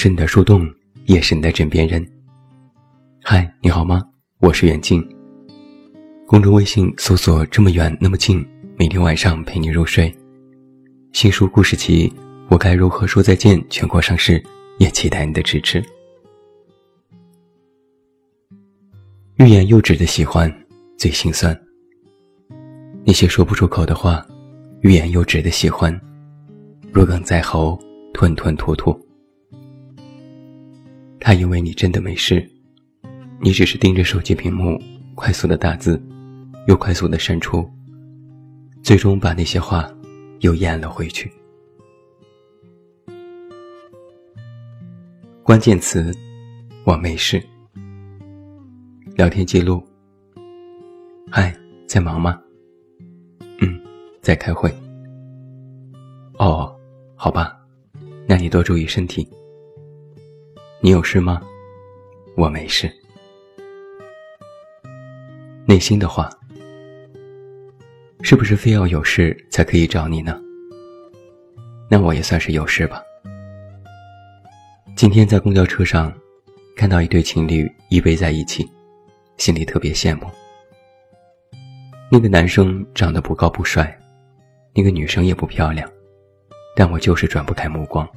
是你的树洞，也是你的枕边人。嗨，你好吗？我是远近。公众微信搜索“这么远那么近”，每天晚上陪你入睡。新书故事集《我该如何说再见》全国上市，也期待你的支持。欲言又止的喜欢最心酸，那些说不出口的话，欲言又止的喜欢，若鲠在喉，吞吞吐吐。他以为你真的没事，你只是盯着手机屏幕，快速的打字，又快速的删除，最终把那些话又咽了回去。关键词：我没事。聊天记录：嗨，在忙吗？嗯，在开会。哦，好吧，那你多注意身体。你有事吗？我没事。内心的话，是不是非要有事才可以找你呢？那我也算是有事吧。今天在公交车上，看到一对情侣依偎在一起，心里特别羡慕。那个男生长得不高不帅，那个女生也不漂亮，但我就是转不开目光。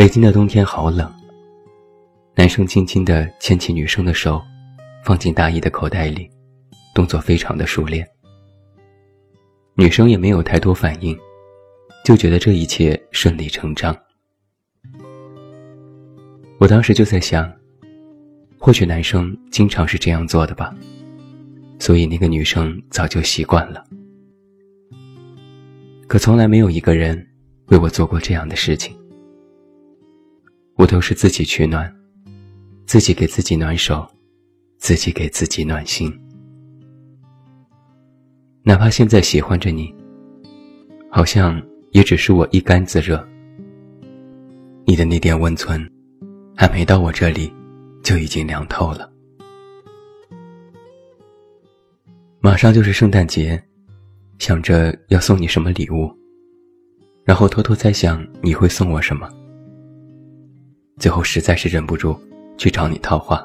北京的冬天好冷。男生轻轻地牵起女生的手，放进大衣的口袋里，动作非常的熟练。女生也没有太多反应，就觉得这一切顺理成章。我当时就在想，或许男生经常是这样做的吧，所以那个女生早就习惯了。可从来没有一个人为我做过这样的事情。我都是自己取暖，自己给自己暖手，自己给自己暖心。哪怕现在喜欢着你，好像也只是我一竿子热。你的那点温存，还没到我这里，就已经凉透了。马上就是圣诞节，想着要送你什么礼物，然后偷偷在想你会送我什么。最后实在是忍不住，去找你套话，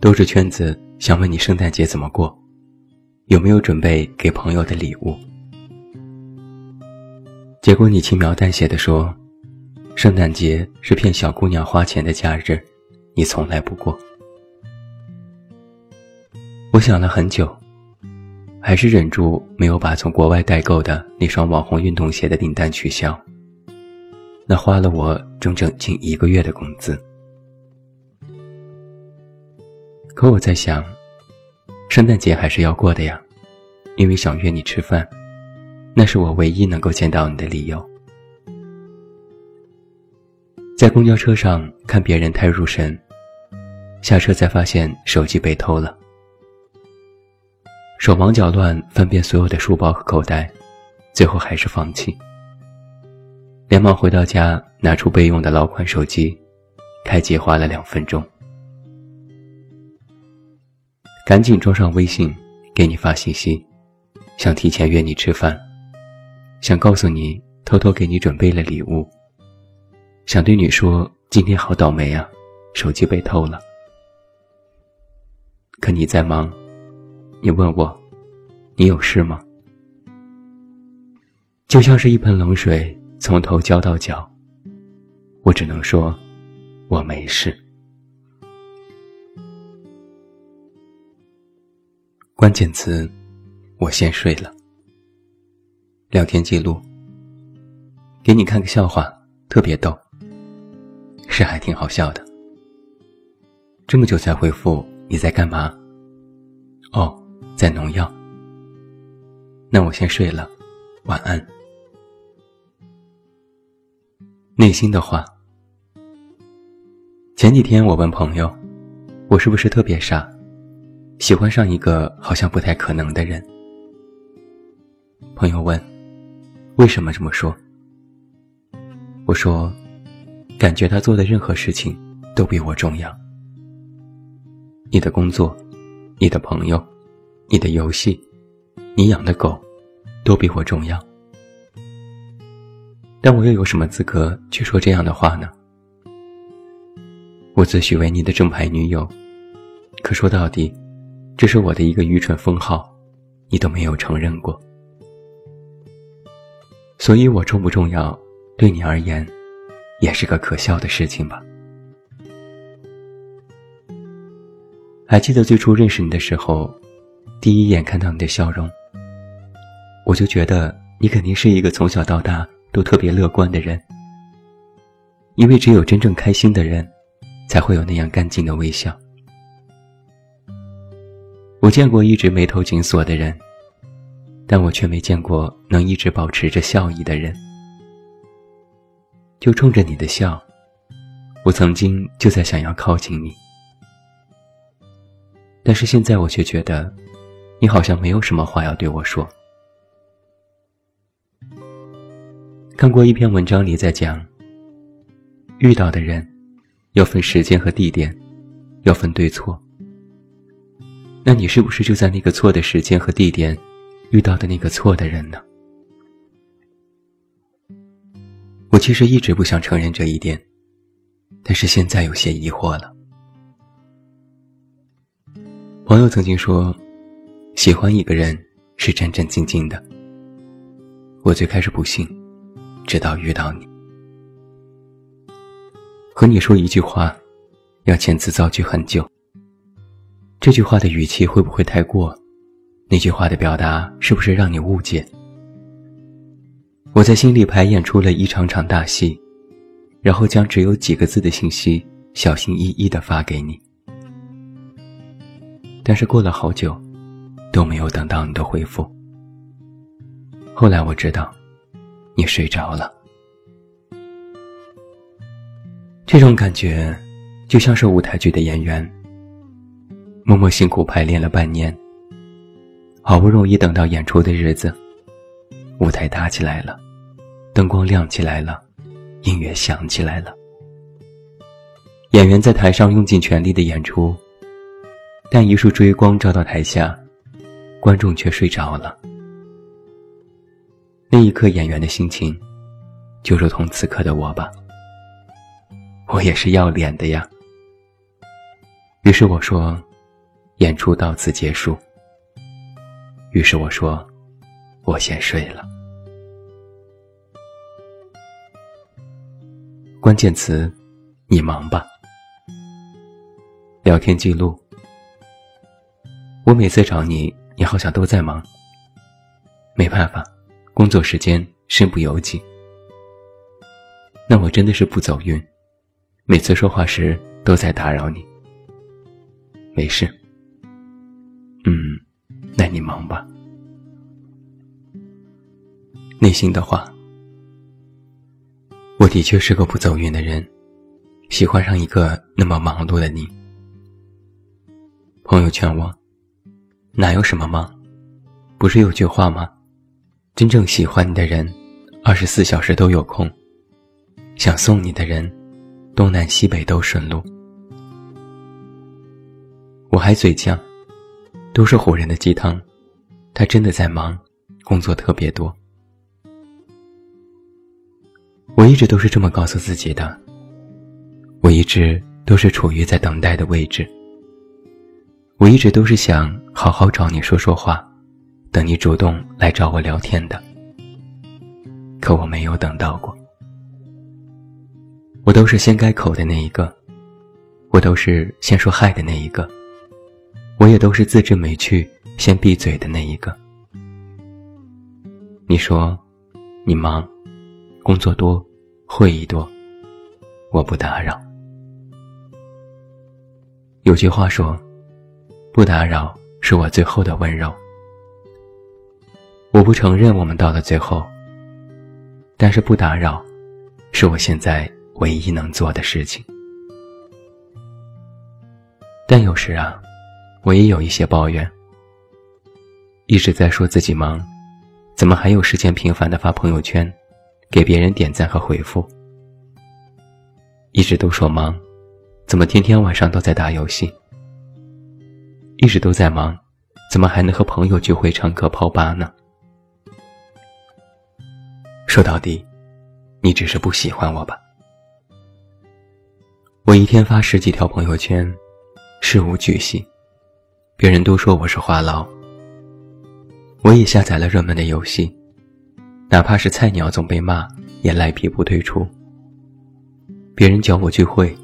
兜着圈子想问你圣诞节怎么过，有没有准备给朋友的礼物。结果你轻描淡写的说，圣诞节是骗小姑娘花钱的假日，你从来不过。我想了很久，还是忍住没有把从国外代购的那双网红运动鞋的订单取消。那花了我整整近一个月的工资，可我在想，圣诞节还是要过的呀，因为想约你吃饭，那是我唯一能够见到你的理由。在公交车上看别人太入神，下车才发现手机被偷了，手忙脚乱翻遍所有的书包和口袋，最后还是放弃。连忙回到家，拿出备用的老款手机，开机花了两分钟，赶紧装上微信，给你发信息，想提前约你吃饭，想告诉你偷偷给你准备了礼物，想对你说今天好倒霉啊，手机被偷了。可你在忙，你问我，你有事吗？就像是一盆冷水。从头浇到脚，我只能说，我没事。关键词，我先睡了。聊天记录，给你看个笑话，特别逗，是还挺好笑的。这么久才回复，你在干嘛？哦，在农药。那我先睡了，晚安。内心的话。前几天我问朋友，我是不是特别傻，喜欢上一个好像不太可能的人？朋友问，为什么这么说？我说，感觉他做的任何事情都比我重要。你的工作，你的朋友，你的游戏，你养的狗，都比我重要。但我又有什么资格去说这样的话呢？我自诩为你的正牌女友，可说到底，这是我的一个愚蠢封号，你都没有承认过。所以，我重不重要，对你而言，也是个可笑的事情吧？还记得最初认识你的时候，第一眼看到你的笑容，我就觉得你肯定是一个从小到大。都特别乐观的人，因为只有真正开心的人，才会有那样干净的微笑。我见过一直眉头紧锁的人，但我却没见过能一直保持着笑意的人。就冲着你的笑，我曾经就在想要靠近你，但是现在我却觉得，你好像没有什么话要对我说。看过一篇文章里在讲，遇到的人，要分时间和地点，要分对错。那你是不是就在那个错的时间和地点，遇到的那个错的人呢？我其实一直不想承认这一点，但是现在有些疑惑了。朋友曾经说，喜欢一个人是战战兢兢的。我最开始不信。直到遇到你，和你说一句话，要遣词造句很久。这句话的语气会不会太过？那句话的表达是不是让你误解？我在心里排演出了一场场大戏，然后将只有几个字的信息小心翼翼地发给你。但是过了好久，都没有等到你的回复。后来我知道。你睡着了，这种感觉就像是舞台剧的演员，默默辛苦排练了半年，好不容易等到演出的日子，舞台搭起来了，灯光亮起来了，音乐响起来了，演员在台上用尽全力的演出，但一束追光照到台下，观众却睡着了。那一刻，演员的心情，就如同此刻的我吧。我也是要脸的呀。于是我说：“演出到此结束。”于是我说：“我先睡了。”关键词：你忙吧。聊天记录：我每次找你，你好像都在忙。没办法。工作时间身不由己，那我真的是不走运，每次说话时都在打扰你。没事，嗯，那你忙吧。内心的话，我的确是个不走运的人，喜欢上一个那么忙碌的你。朋友劝我，哪有什么忙，不是有句话吗？真正喜欢你的人，二十四小时都有空；想送你的人，东南西北都顺路。我还嘴犟，都是唬人的鸡汤。他真的在忙，工作特别多。我一直都是这么告诉自己的。我一直都是处于在等待的位置。我一直都是想好好找你说说话。等你主动来找我聊天的，可我没有等到过。我都是先开口的那一个，我都是先说嗨的那一个，我也都是自知没趣先闭嘴的那一个。你说，你忙，工作多，会议多，我不打扰。有句话说，不打扰是我最后的温柔。我不承认我们到了最后，但是不打扰，是我现在唯一能做的事情。但有时啊，我也有一些抱怨。一直在说自己忙，怎么还有时间频繁的发朋友圈，给别人点赞和回复？一直都说忙，怎么天天晚上都在打游戏？一直都在忙，怎么还能和朋友聚会、唱歌、泡吧呢？说到底，你只是不喜欢我吧。我一天发十几条朋友圈，事无巨细，别人都说我是话痨。我也下载了热门的游戏，哪怕是菜鸟总被骂，也赖皮不退出。别人叫我聚会，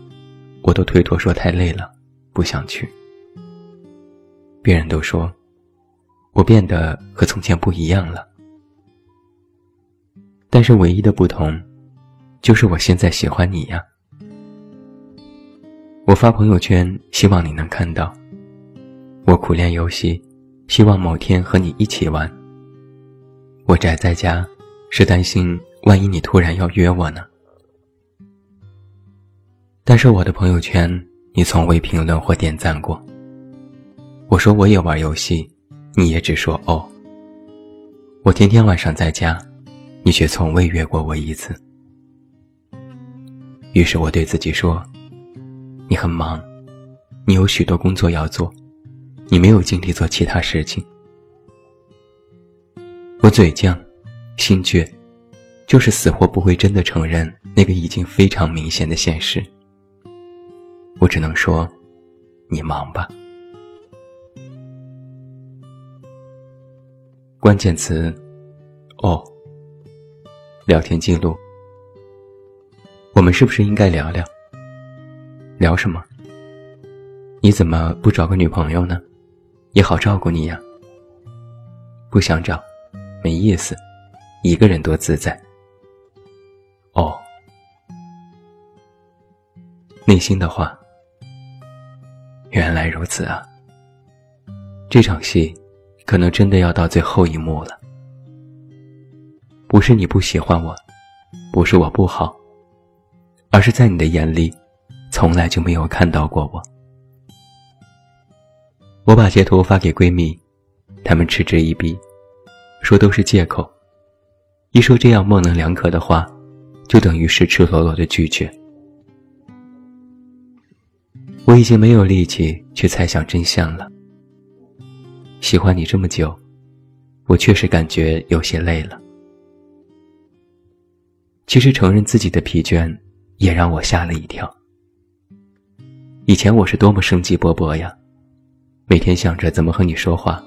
我都推脱说太累了，不想去。别人都说，我变得和从前不一样了。但是唯一的不同，就是我现在喜欢你呀。我发朋友圈，希望你能看到。我苦练游戏，希望某天和你一起玩。我宅在家，是担心万一你突然要约我呢。但是我的朋友圈，你从未评论或点赞过。我说我也玩游戏，你也只说哦。我天天晚上在家，你却从未约过我一次。于是我对自己说。你很忙，你有许多工作要做，你没有精力做其他事情。我嘴犟，心倔，就是死活不会真的承认那个已经非常明显的现实。我只能说，你忙吧。关键词：哦。聊天记录。我们是不是应该聊聊？聊什么？你怎么不找个女朋友呢？也好照顾你呀。不想找，没意思，一个人多自在。哦，内心的话，原来如此啊。这场戏，可能真的要到最后一幕了。不是你不喜欢我，不是我不好，而是在你的眼里。从来就没有看到过我。我把截图发给闺蜜，她们嗤之以鼻，说都是借口。一说这样模棱两可的话，就等于是赤裸裸的拒绝。我已经没有力气去猜想真相了。喜欢你这么久，我确实感觉有些累了。其实承认自己的疲倦，也让我吓了一跳。以前我是多么生机勃勃呀，每天想着怎么和你说话，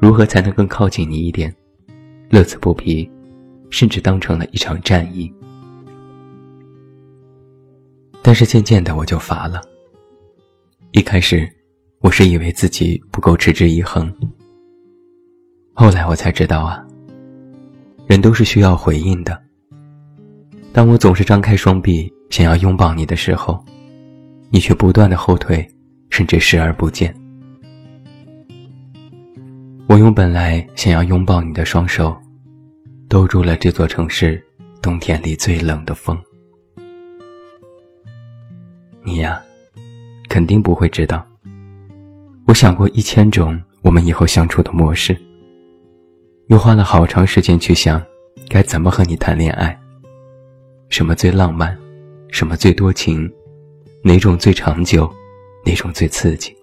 如何才能更靠近你一点，乐此不疲，甚至当成了一场战役。但是渐渐的我就乏了。一开始，我是以为自己不够持之以恒，后来我才知道啊，人都是需要回应的。当我总是张开双臂想要拥抱你的时候。你却不断的后退，甚至视而不见。我用本来想要拥抱你的双手，兜住了这座城市冬天里最冷的风。你呀，肯定不会知道。我想过一千种我们以后相处的模式，又花了好长时间去想，该怎么和你谈恋爱。什么最浪漫，什么最多情。哪种最长久，哪种最刺激？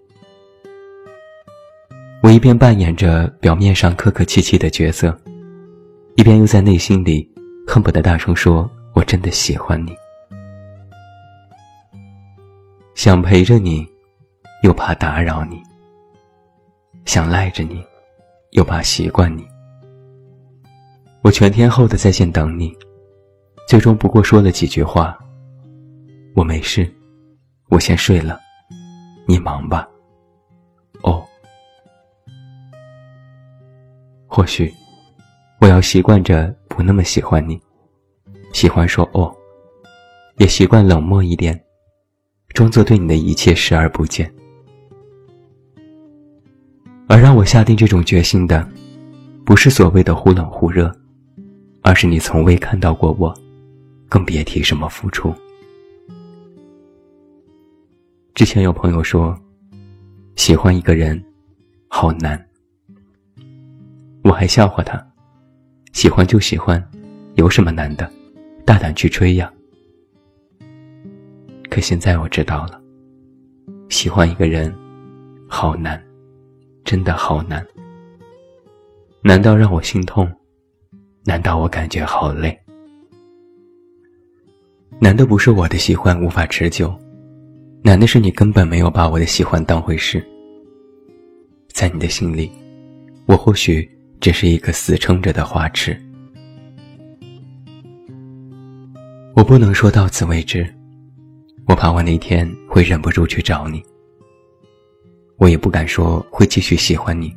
我一边扮演着表面上客客气气的角色，一边又在内心里恨不得大声说：“我真的喜欢你。”想陪着你，又怕打扰你；想赖着你，又怕习惯你。我全天候的在线等你，最终不过说了几句话：“我没事。”我先睡了，你忙吧。哦，或许我要习惯着不那么喜欢你，喜欢说哦，也习惯冷漠一点，装作对你的一切视而不见。而让我下定这种决心的，不是所谓的忽冷忽热，而是你从未看到过我，更别提什么付出。之前有朋友说，喜欢一个人，好难。我还笑话他，喜欢就喜欢，有什么难的，大胆去追呀。可现在我知道了，喜欢一个人，好难，真的好难。难道让我心痛？难道我感觉好累？难的不是我的喜欢无法持久，难的是你根本没有把我的喜欢当回事。在你的心里，我或许只是一个死撑着的花痴。我不能说到此为止，我怕我那天会忍不住去找你。我也不敢说会继续喜欢你，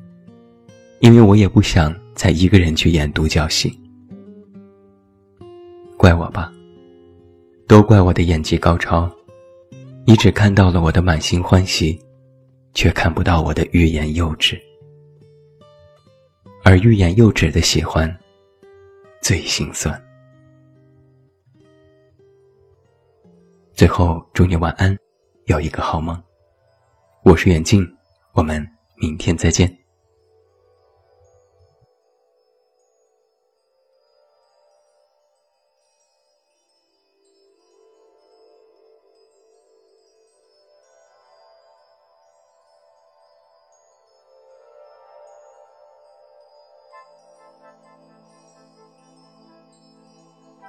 因为我也不想再一个人去演独角戏。怪我吧，都怪我的演技高超，你只看到了我的满心欢喜，却看不到我的欲言又止。而欲言又止的喜欢，最心酸。最后，祝你晚安，有一个好梦。我是远近，我们明天再见。